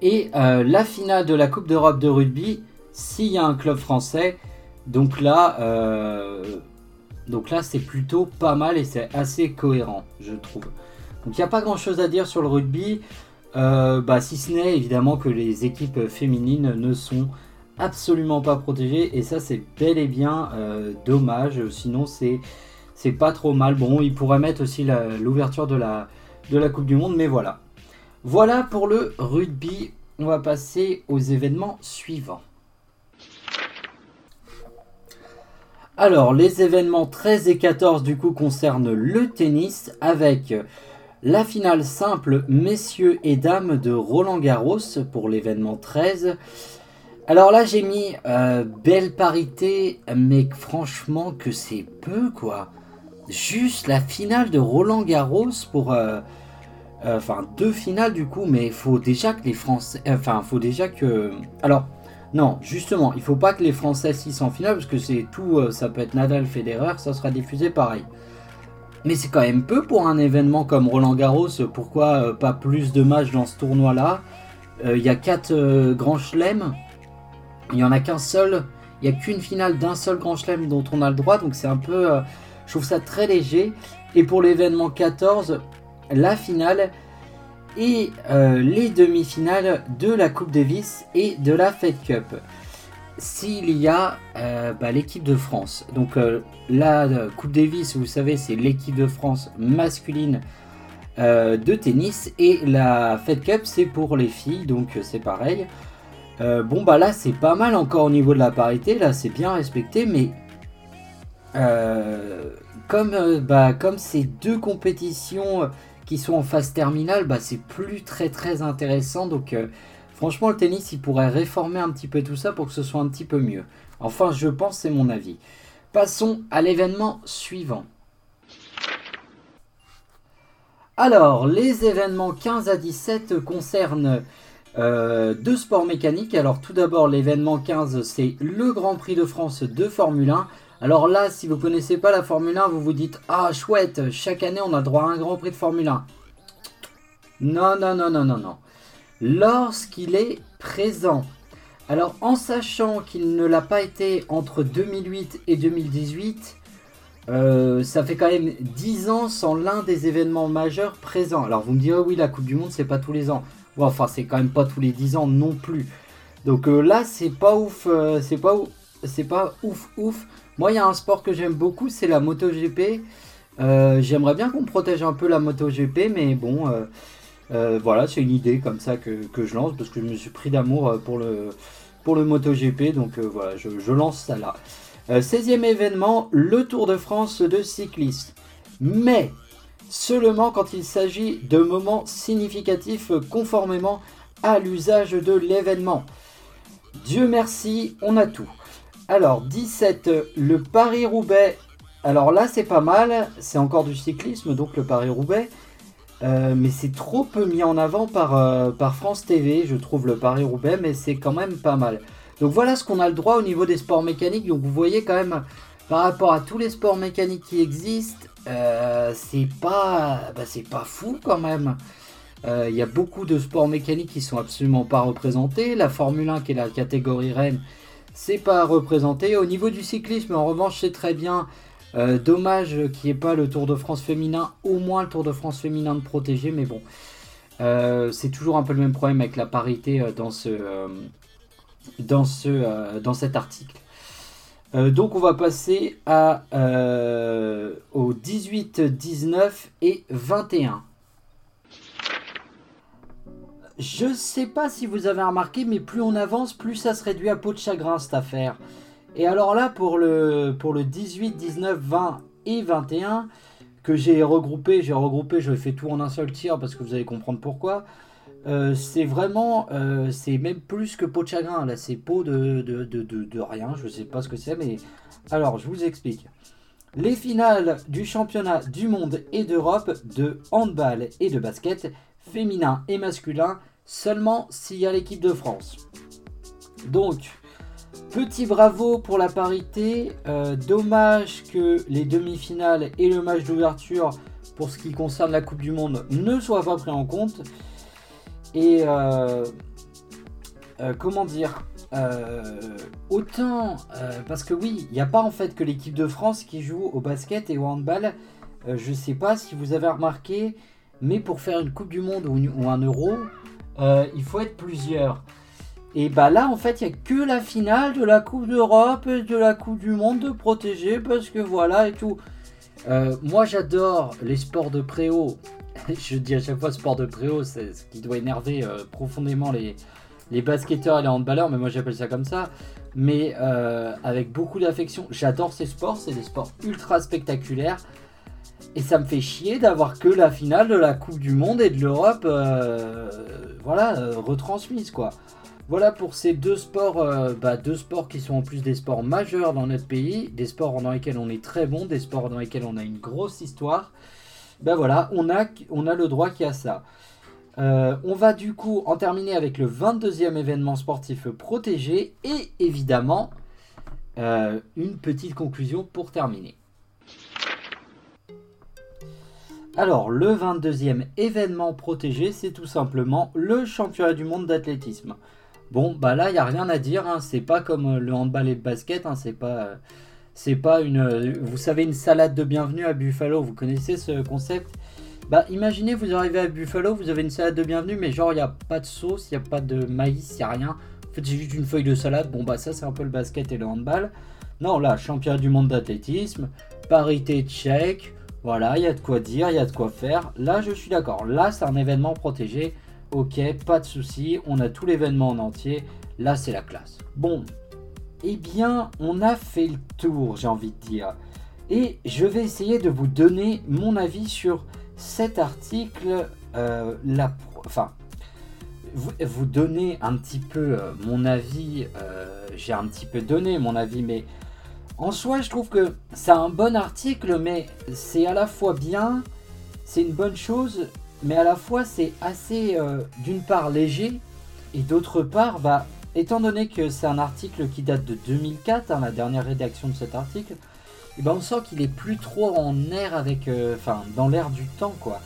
Et euh, la finale de la Coupe d'Europe de rugby, s'il y a un club français, donc là, euh, donc là c'est plutôt pas mal et c'est assez cohérent, je trouve. Donc il n'y a pas grand chose à dire sur le rugby, euh, bah, si ce n'est évidemment que les équipes féminines ne sont absolument pas protégées et ça c'est bel et bien dommage. Sinon c'est c'est pas trop mal. Bon, il pourrait mettre aussi l'ouverture de la, de la Coupe du Monde, mais voilà. Voilà pour le rugby. On va passer aux événements suivants. Alors, les événements 13 et 14 du coup concernent le tennis avec la finale simple messieurs et dames de Roland Garros pour l'événement 13. Alors là j'ai mis euh, belle parité mais franchement que c'est peu quoi juste la finale de Roland Garros pour. Euh, euh, enfin, deux finales du coup, mais il faut déjà que les Français. Enfin, faut déjà que. Alors, non, justement, il faut pas que les Français s'y en finale parce que c'est tout. Ça peut être Nadal, Federer, ça sera diffusé pareil. Mais c'est quand même peu pour un événement comme Roland Garros. Pourquoi euh, pas plus de matchs dans ce tournoi-là? Il y a 4 grands chelems. Il n'y en a qu'un seul. Il n'y a qu'une finale d'un seul grand chelem dont on a le droit. Donc c'est un peu... je trouve ça très léger. Et pour l'événement 14, la finale et les demi-finales de la Coupe Davis et de la Fed Cup s'il y a euh, bah, l'équipe de France. Donc euh, la euh, Coupe Davis, vous savez, c'est l'équipe de France masculine de tennis et la Fed Cup, c'est pour les filles, donc c'est pareil. bon bah là c'est pas mal encore au niveau de la parité, là c'est bien respecté, mais comme bah, ces deux compétitions qui sont en phase terminale, bah, c'est plus très très intéressant donc Franchement, le tennis, il pourrait réformer un petit peu tout ça pour que ce soit un petit peu mieux. Enfin, je pense, c'est mon avis. Passons à l'événement suivant. Alors, les événements 15 à 17 concernent euh, deux sports mécaniques. Alors, tout d'abord, l'événement 15, c'est le Grand Prix de France de Formule 1. Alors là, si vous ne connaissez pas la Formule 1, vous vous dites Ah, chouette, chaque année on a droit à un Grand Prix de Formule 1. Non, non, non, non, non, non lorsqu'il est présent. Alors en sachant qu'il ne l'a pas été entre 2008 et 2018, euh, ça fait quand même 10 ans sans l'un des événements majeurs présents. Alors vous me direz oui la Coupe du Monde c'est pas tous les ans. enfin c'est quand même pas tous les 10 ans non plus. Donc euh, là c'est pas ouf, euh, c'est pas c'est pas ouf ouf. Moi il y a un sport que j'aime beaucoup c'est la MotoGP. J'aimerais bien qu'on protège un peu la MotoGP mais bon euh, voilà, c'est une idée comme ça que, je lance parce que je me suis pris d'amour euh, pour le, pour le MotoGP. Donc euh, voilà, je, lance ça là. 16e événement, le Tour de France de cyclistes. Mais seulement quand il s'agit de moments significatifs conformément à l'usage de l'événement. Dieu merci, on a tout. Alors 17, le Paris-Roubaix. Alors là c'est pas mal, c'est encore du cyclisme, donc le Paris-Roubaix. Euh, mais c'est trop peu mis en avant par, euh, France TV, je trouve, le Paris-Roubaix, mais c'est quand même pas mal. Donc voilà ce qu'on a le droit au niveau des sports mécaniques. Donc vous voyez quand même, par rapport à tous les sports mécaniques qui existent, euh, c'est pas, bah, pas fou quand même. Il y a beaucoup de sports mécaniques qui sont absolument pas représentés. La Formule 1, qui est la catégorie reine, c'est pas représenté. Au niveau du cyclisme, en revanche, c'est très bien euh, dommage qu'il n'y ait pas le Tour de France féminin, au moins le Tour de France féminin de protéger, mais bon. Euh, c'est toujours un peu le même problème avec la parité euh, dans, ce, dans, ce, dans cet article. donc on va passer à, au 18, 19 et 21. Je sais pas si vous avez remarqué, mais plus on avance, plus ça se réduit à peau de chagrin cette affaire. Et alors là, pour le, pour le 18, 19, 20 et 21, que j'ai regroupé, j'ai regroupé, je fais tout en un seul tir parce que vous allez comprendre pourquoi. Euh, c'est vraiment, euh, c'est même plus que peau de chagrin. Là, c'est peau de, de, de, de, rien. Je sais pas ce que c'est, mais alors je vous explique. Les finales du championnat du monde et d'Europe de handball et de basket, féminin et masculin, seulement s'il y a l'équipe de France. Donc, Petit bravo pour la parité. Euh, dommage que les demi-finales et le match d'ouverture pour ce qui concerne la Coupe du Monde ne soient pas pris en compte. Et euh, euh, comment dire Autant parce que oui, il n'y a pas en fait que l'équipe de France qui joue au basket et au handball. je ne sais pas si vous avez remarqué, mais pour faire une Coupe du Monde ou un Euro, il faut être plusieurs. Et bah là, en fait, il n'y a que la finale de la Coupe d'Europe et de la Coupe du Monde de protéger parce que voilà et tout. Euh, moi, j'adore les sports de préau. Je dis à chaque fois sport de préau, c'est ce qui doit énerver euh, profondément les, basketteurs et les handballeurs, mais moi j'appelle ça comme ça. Mais euh, avec beaucoup d'affection, j'adore ces sports, c'est des sports ultra spectaculaires. Et ça me fait chier d'avoir que la finale de la Coupe du Monde et de l'Europe, voilà, retransmise quoi. Voilà pour ces deux sports, euh, bah, deux sports qui sont en plus des sports majeurs dans notre pays, des sports dans lesquels on est très bon, des sports dans lesquels on a une grosse histoire. Ben voilà, on a, le droit qu'il y a ça. Euh, on va du coup en terminer avec le 22e événement sportif protégé et évidemment euh, une petite conclusion pour terminer. Alors, le 22e événement protégé, c'est tout simplement le championnat du monde d'athlétisme. Bon, bah là, il n'y a rien à dire, hein. c'est pas comme le handball et le basket, hein. c'est pas... C'est pas une. Vous savez, une salade de bienvenue à Buffalo, vous connaissez ce concept? Bah, imaginez, vous arrivez à Buffalo, vous avez une salade de bienvenue, mais genre, il n'y a pas de sauce, il n'y a pas de maïs, il n'y a rien. En fait, c'est juste une feuille de salade. Bon, bah, ça, c'est un peu le basket et le handball. Non, là, championnat du monde d'athlétisme, parité tchèque, voilà, il y a de quoi dire, il y a de quoi faire. Là, je suis d'accord. Là, c'est un événement protégé. Ok, pas de souci, on a tout l'événement en entier. Là, c'est la classe. Bon, eh bien, on a fait le tour, j'ai envie de dire. Et je vais essayer de vous donner mon avis sur cet article. Euh, enfin, vous, donner un petit peu euh, mon avis. Euh, j'ai un petit peu donné mon avis, mais en soi, je trouve que c'est un bon article, mais c'est à la fois bien, c'est une bonne chose, mais à la fois c'est assez, d'une part, léger, et d'autre part, bah, étant donné que c'est un article qui date de 2004, hein, la dernière rédaction de cet article, eh ben on sent qu'il est plus trop en air avec, euh, enfin, dans l'air du temps, quoi.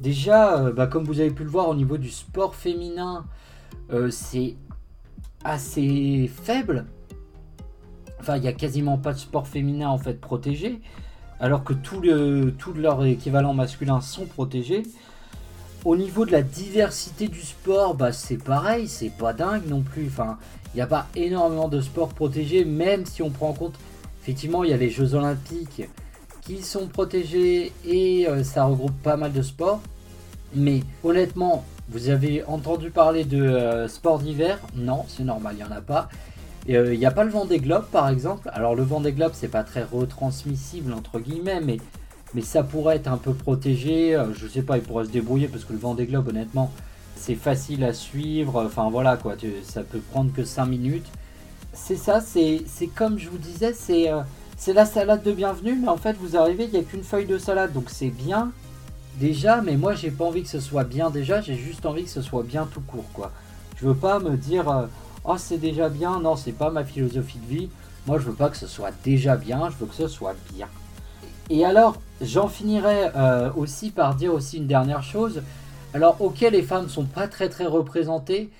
Déjà, euh, bah, comme vous avez pu le voir au niveau du sport féminin, euh, c'est assez faible. Enfin, il n'y a quasiment pas de sport féminin en fait protégé, alors que tous le, tout leurs équivalents masculins sont protégés. Au niveau de la diversité du sport, bah c'est pareil, c'est pas dingue non plus. Enfin, il n'y a pas énormément de sports protégés, même si on prend en compte, effectivement, il y a les Jeux Olympiques qui sont protégés et euh, ça regroupe pas mal de sports. Mais honnêtement, vous avez entendu parler de euh, sport d'hiver? Non, c'est normal, il n'y en a pas. Euh, il n'y a pas le vent des globes par exemple. Alors le vent des globes, c'est pas très retransmissible entre guillemets, mais mais ça pourrait être un peu protégé. Euh, je sais pas, il pourrait se débrouiller parce que le vent des globes, honnêtement, c'est facile à suivre. Enfin voilà quoi, ça peut prendre que 5 minutes. C'est ça, c'est comme je vous disais, c'est euh, c'est la salade de bienvenue, mais en fait vous arrivez, il n'y a qu'une feuille de salade, donc c'est bien déjà, mais moi j'ai pas envie que ce soit bien déjà, j'ai juste envie que ce soit bien tout court quoi. Je veux pas me dire euh, oh c'est déjà bien, non c'est pas ma philosophie de vie. Moi je veux pas que ce soit déjà bien, je veux que ce soit bien. Et alors, j'en finirai euh, aussi par dire aussi une dernière chose. Alors, ok, les femmes sont pas très très représentées,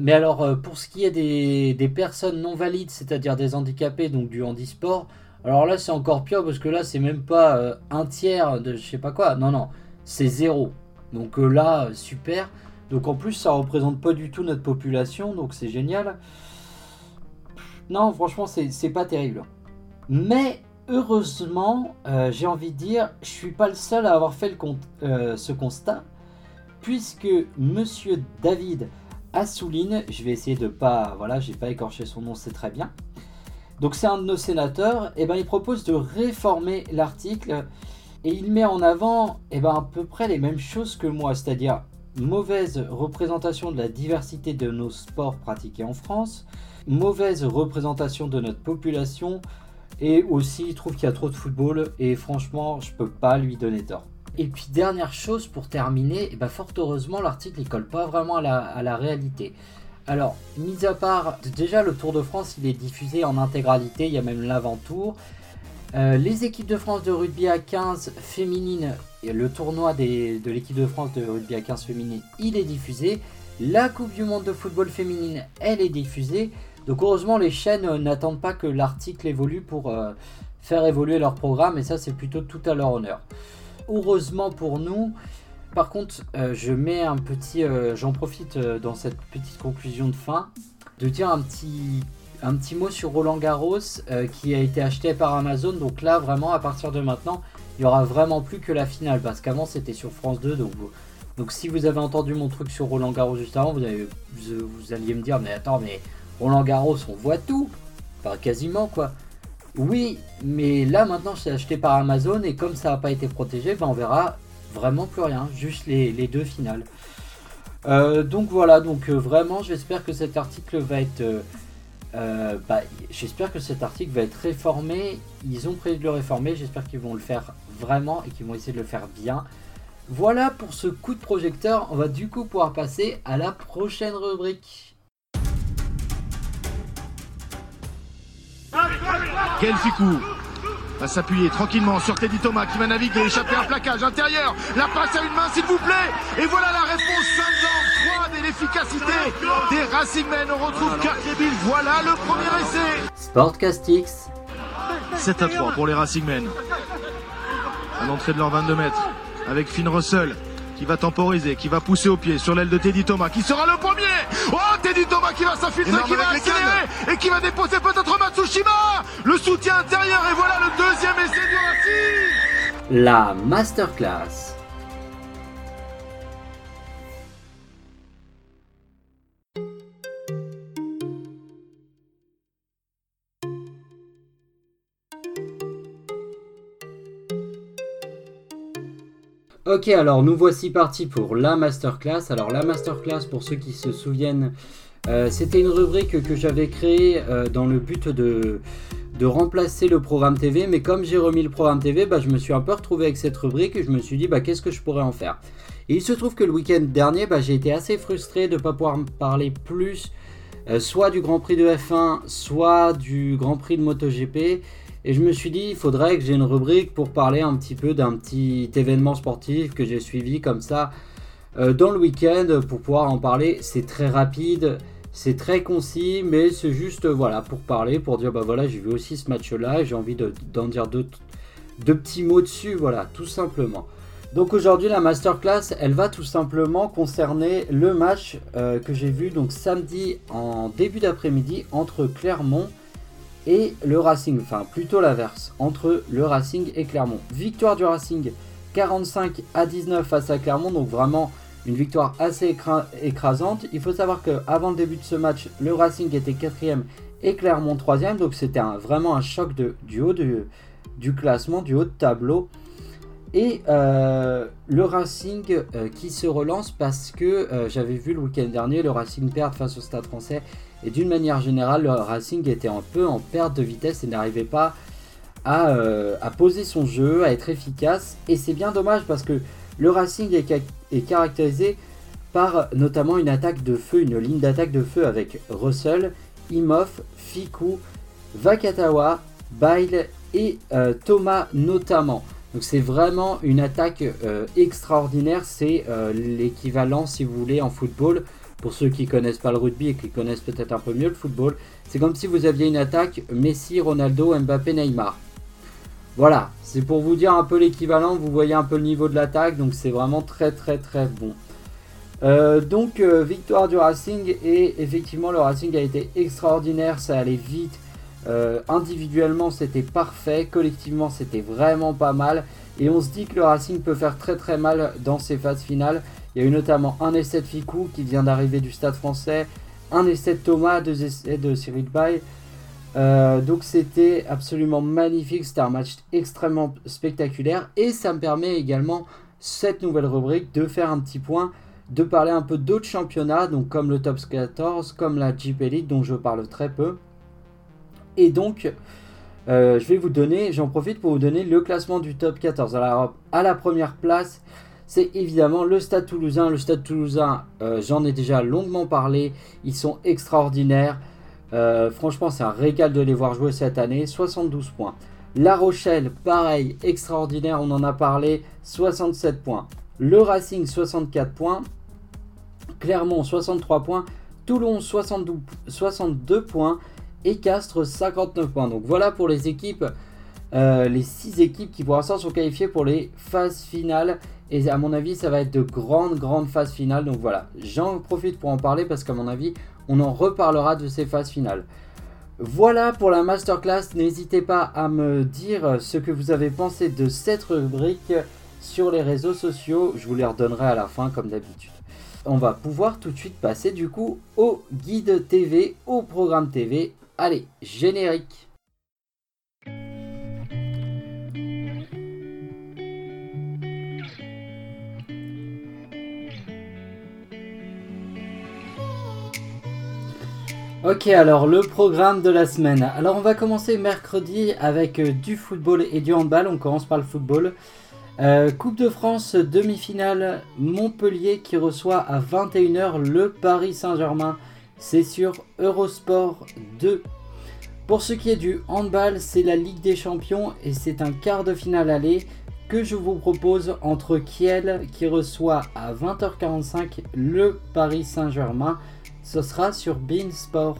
mais alors euh, pour ce qui est des, personnes non valides, c'est-à-dire des handicapés, donc du handisport, alors là c'est encore pire parce que là c'est même pas euh, un tiers de je sais pas quoi, non non, c'est zéro. Donc là, super. Donc en plus ça représente pas du tout notre population, donc c'est génial. Non, franchement c'est pas terrible. Mais heureusement, euh, j'ai envie de dire, je suis pas le seul à avoir fait euh, ce constat, puisque Monsieur David Assouline, je vais essayer de pas, voilà, j'ai pas écorché son nom, c'est très bien. Donc c'est un de nos sénateurs, et ben il propose de réformer l'article et il met en avant, et ben à peu près les mêmes choses que moi, c'est-à-dire mauvaise représentation de la diversité de nos sports pratiqués en France, mauvaise représentation de notre population, et aussi, il trouve qu'il y a trop de football et franchement, je peux pas lui donner tort. Et puis dernière chose pour terminer, eh ben, fort heureusement l'article il colle pas vraiment à la, réalité. Alors, mis à part, déjà le Tour de France il est diffusé en intégralité, il y a même l'avant-tour. Euh, les équipes de France de rugby à 15 féminines, le tournoi de l'équipe de France de rugby à 15 féminine, il est diffusé. La Coupe du Monde de football féminine, elle est diffusée. Donc heureusement, les chaînes euh, n'attendent pas que l'article évolue pour euh, faire évoluer leur programme, et ça c'est plutôt tout à leur honneur. Heureusement pour nous, par contre, euh, je mets un petit, j'en profite dans cette petite conclusion de fin, de dire un petit, un petit mot sur Roland Garros qui a été acheté par Amazon. Donc là, vraiment, à partir de maintenant, il n'y aura vraiment plus que la finale, parce qu'avant c'était sur France 2, donc donc si vous avez entendu mon truc sur Roland Garros juste avant, vous, vous alliez me dire, mais attends, mais Roland Garros, on voit tout. Pas quasiment, quoi. Oui, mais là maintenant c'est acheté par Amazon et comme ça n'a pas été protégé, ben on verra vraiment plus rien, juste les, deux finales. Euh, donc voilà, donc euh, vraiment j'espère que cet article va être... Euh, bah, j'espère que cet article va être réformé. Ils ont prévu de le réformer, j'espère qu'ils vont le faire vraiment et qu'ils vont essayer de le faire bien. Voilà pour ce coup de projecteur, on va du coup pouvoir passer à la prochaine rubrique. Quel ficou va s'appuyer tranquillement sur Teddy Thomas qui va naviguer, échapper un plaquage intérieur. La passe à une main, s'il vous plaît. Et voilà la réponse simple, froide et l'efficacité des Racingmen. On retrouve Cartier Voilà le premier essai. Sportcastix. 7 à 3 pour les Racingmen. À l'entrée de leur 22 mètres avec Finn Russell qui va temporiser, qui va pousser au pied sur l'aile de Teddy Thomas, qui sera le premier. Oh, Teddy Thomas qui va s'infiltrer, qui va accélérer et qui va déposer peut-être Matsushima. Le soutien intérieur et voilà le deuxième essai du Racing. La masterclass Ok, alors nous voici partis pour la masterclass. Alors la masterclass, pour ceux qui se souviennent, euh, c'était une rubrique que j'avais créée euh, dans le but de, remplacer le programme TV. Mais comme j'ai remis le programme TV, bah, je me suis un peu retrouvé avec cette rubrique et je me suis dit bah, qu'est-ce que je pourrais en faire? Et il se trouve que le week-end dernier, bah, j'ai été assez frustré de ne pas pouvoir parler plus euh, soit du Grand Prix de F1, soit du Grand Prix de MotoGP. Et je me suis dit, il faudrait que j'ai une rubrique pour parler un petit peu d'un petit événement sportif que j'ai suivi comme ça euh, dans le week-end pour pouvoir en parler. C'est très rapide, c'est très concis, mais c'est juste voilà pour parler, pour dire bah voilà, j'ai vu aussi ce match-là j'ai envie d'en dire deux, petits mots dessus, voilà, tout simplement. Donc aujourd'hui la masterclass, elle va tout simplement concerner le match euh, que j'ai vu donc samedi en début d'après-midi entre Clermont le Racing, enfin plutôt l'inverse, entre le Racing et Clermont. Victoire du Racing 45 à 19 face à Clermont, donc vraiment une victoire assez écrasante. Il faut savoir qu'avant le début de ce match, le Racing était quatrième et Clermont troisième, donc c'était vraiment un choc du haut du classement, du haut de tableau. Et euh, le Racing euh, qui se relance parce que euh, j'avais vu le week-end dernier le Racing perdre face au Stade français et d'une manière générale, le Racing était un peu en perte de vitesse et n'arrivait pas euh, à, poser son jeu, à être efficace. Et c'est bien dommage parce que le Racing est, caractérisé par notamment une attaque de feu, une ligne d'attaque de feu avec Russell, Imhoff, Fiku, Vakatawa, Bile et euh, Thomas notamment. Donc c'est vraiment une attaque euh, extraordinaire, c'est l'équivalent si vous voulez en football pour ceux qui connaissent pas le rugby et qui connaissent peut-être un peu mieux le football, c'est comme si vous aviez une attaque Messi, Ronaldo, Mbappé, Neymar. Voilà, c'est pour vous dire un peu l'équivalent, vous voyez un peu le niveau de l'attaque, donc c'est vraiment très très très bon. Euh, donc euh, victoire du Racing et effectivement le Racing a été extraordinaire, ça allait vite. Euh, individuellement c'était parfait, collectivement c'était vraiment pas mal. Et on se dit que le Racing peut faire très très mal dans ces phases finales. Il y a eu notamment un essai de Ficou qui vient d'arriver du stade français, un essai de Thomas, deux essais de Cyril Bay. Euh, donc c'était absolument magnifique, c'était un match extrêmement spectaculaire et ça me permet également cette nouvelle rubrique de faire un petit point, de parler un peu d'autres championnats, donc comme le Top 14, comme la Jeep Elite dont je parle très peu. Et donc euh, je vais vous donner, j'en profite pour vous donner le classement du Top 14. Alors à la première place, c'est évidemment le Stade Toulousain. Le Stade Toulousain, euh, j'en ai déjà longuement parlé, ils sont extraordinaires. Euh, franchement, c'est un régal de les voir jouer cette année. 72 points. La Rochelle, pareil, extraordinaire, on en a parlé, 67 points. Le Racing, 64 points. Clermont, 63 points. Toulon, 72, 62 points. Et Castres, 59 points. Donc voilà pour les équipes, euh, les 6 équipes qui pour l'instant sont qualifiées pour les phases finales. Et à mon avis, ça va être de grandes, grandes phases finales. Donc voilà, j'en profite pour en parler parce qu'à mon avis, on en reparlera de ces phases finales. Voilà pour la masterclass. N'hésitez pas à me dire ce que vous avez pensé de cette rubrique sur les réseaux sociaux. Je vous les redonnerai à la fin comme d'habitude. On va pouvoir tout de suite passer du coup au guide TV, au programme TV. Allez, générique. Ok, alors le programme de la semaine. Alors on va commencer mercredi avec euh, du football et du handball. On commence par le football. Euh, coupe de France, demi-finale, Montpellier qui reçoit à 21h le Paris Saint-Germain. C'est sur Eurosport 2. Pour ce qui est du handball, c'est la Ligue des Champions et c'est un quart de finale aller que je vous propose entre Kiel qui reçoit à 20h45 le Paris Saint-Germain. Ce sera sur Bein Sport.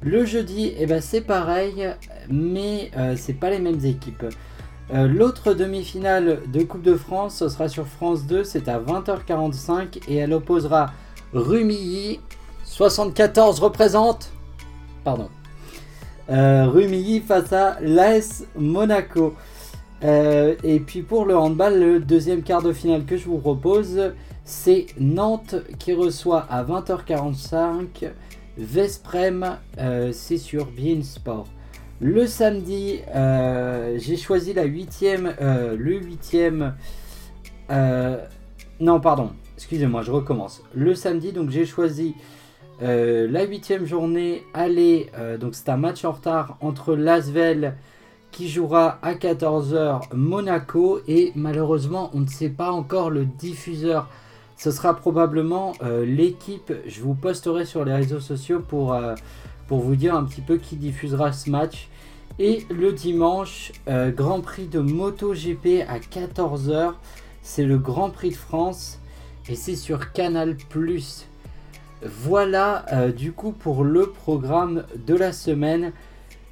Le jeudi, eh ben, c'est pareil, mais euh, c'est pas les mêmes équipes. Euh, l'autre demi-finale de Coupe de France, ce sera sur France 2, c'est à 20h45 et elle opposera Rumilly. 74 représente. Pardon. Euh, Rumilly face à l'AS Monaco. Euh, et puis pour le handball, le deuxième quart de finale que je vous propose, c'est Nantes qui reçoit à 20h45 Vesprem, c'est sur Bein Sport. Le samedi, euh, j'ai choisi la huitième, euh, le huitième. Euh, non, pardon. Excusez-moi, je recommence. Le samedi, donc j'ai choisi la huitième journée aller. donc c'est un match en retard entre Lasvel qui jouera à 14h Monaco et malheureusement on ne sait pas encore le diffuseur. Ce sera probablement l'équipe. Je vous posterai sur les réseaux sociaux pour pour vous dire un petit peu qui diffusera ce match. Et le dimanche, euh, Grand Prix de MotoGP à 14h. C'est le Grand Prix de France et c'est sur Canal ⁇ Voilà euh, du coup pour le programme de la semaine.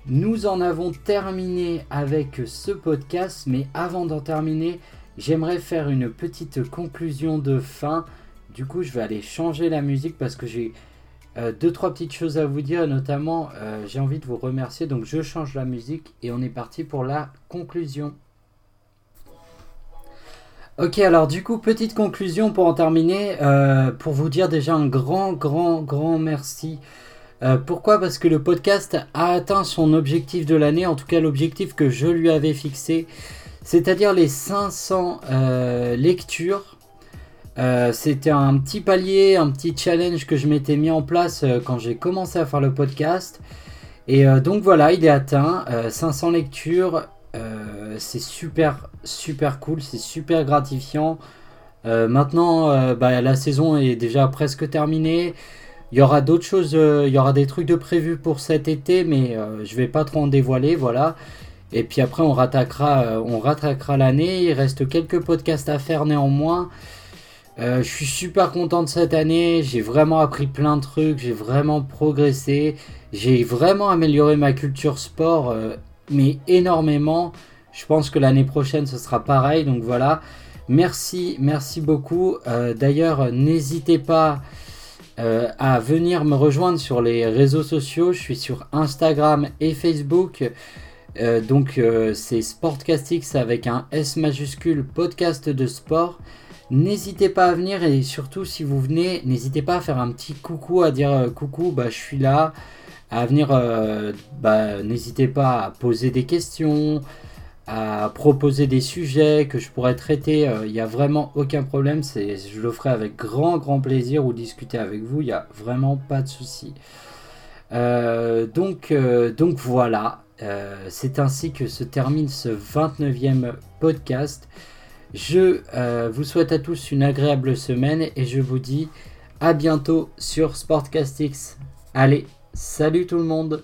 Nous en avons terminé avec ce podcast, mais avant d'en terminer, j'aimerais faire une petite conclusion de fin. Du coup, je vais aller changer la musique parce que j'ai euh, deux, trois petites choses à vous dire, notamment euh, j'ai envie de vous remercier, donc je change la musique et on est parti pour la conclusion. Ok, alors du coup, petite conclusion pour en terminer, euh, pour vous dire déjà un grand, grand, grand merci. pourquoi? Parce que le podcast a atteint son objectif de l'année, en tout cas l'objectif que je lui avais fixé, c'est-à-dire les 500 lectures euh, c'était un petit palier, un petit challenge que je m'étais mis en place euh, quand j'ai commencé à faire le podcast. Et euh, donc voilà, il est atteint. 500 lectures. c'est super, super cool. C'est super gratifiant. maintenant, bah, la saison est déjà presque terminée. Il y aura d'autres choses, il y aura des trucs de prévus pour cet été, mais je vais pas trop en dévoiler. Voilà. Et puis après, on rattaquera, on rattraquera l'année. Il reste quelques podcasts à faire néanmoins. Euh, je suis super content de cette année, j'ai vraiment appris plein de trucs, j'ai vraiment progressé, j'ai vraiment amélioré ma culture sport, euh, mais énormément. Je pense que l'année prochaine ce sera pareil, donc voilà. Merci, merci beaucoup. Euh, d'ailleurs, n'hésitez pas à venir me rejoindre sur les réseaux sociaux. Je suis sur Instagram et Facebook. Donc c'est Sportcastix avec un S majuscule podcast de sport. N'hésitez pas à venir et surtout si vous venez, n'hésitez pas à faire un petit coucou, à dire euh, coucou, bah, je suis là, à venir, euh, bah, n'hésitez pas à poser des questions, à proposer des sujets que je pourrais traiter, euh, il n'y a vraiment aucun problème, je le ferai avec grand grand plaisir ou discuter avec vous, il n'y a vraiment pas de souci. donc, donc voilà, c'est ainsi que se termine ce 29e podcast. Je euh, vous souhaite à tous une agréable semaine et je vous dis à bientôt sur Sportcastix. Allez, salut tout le monde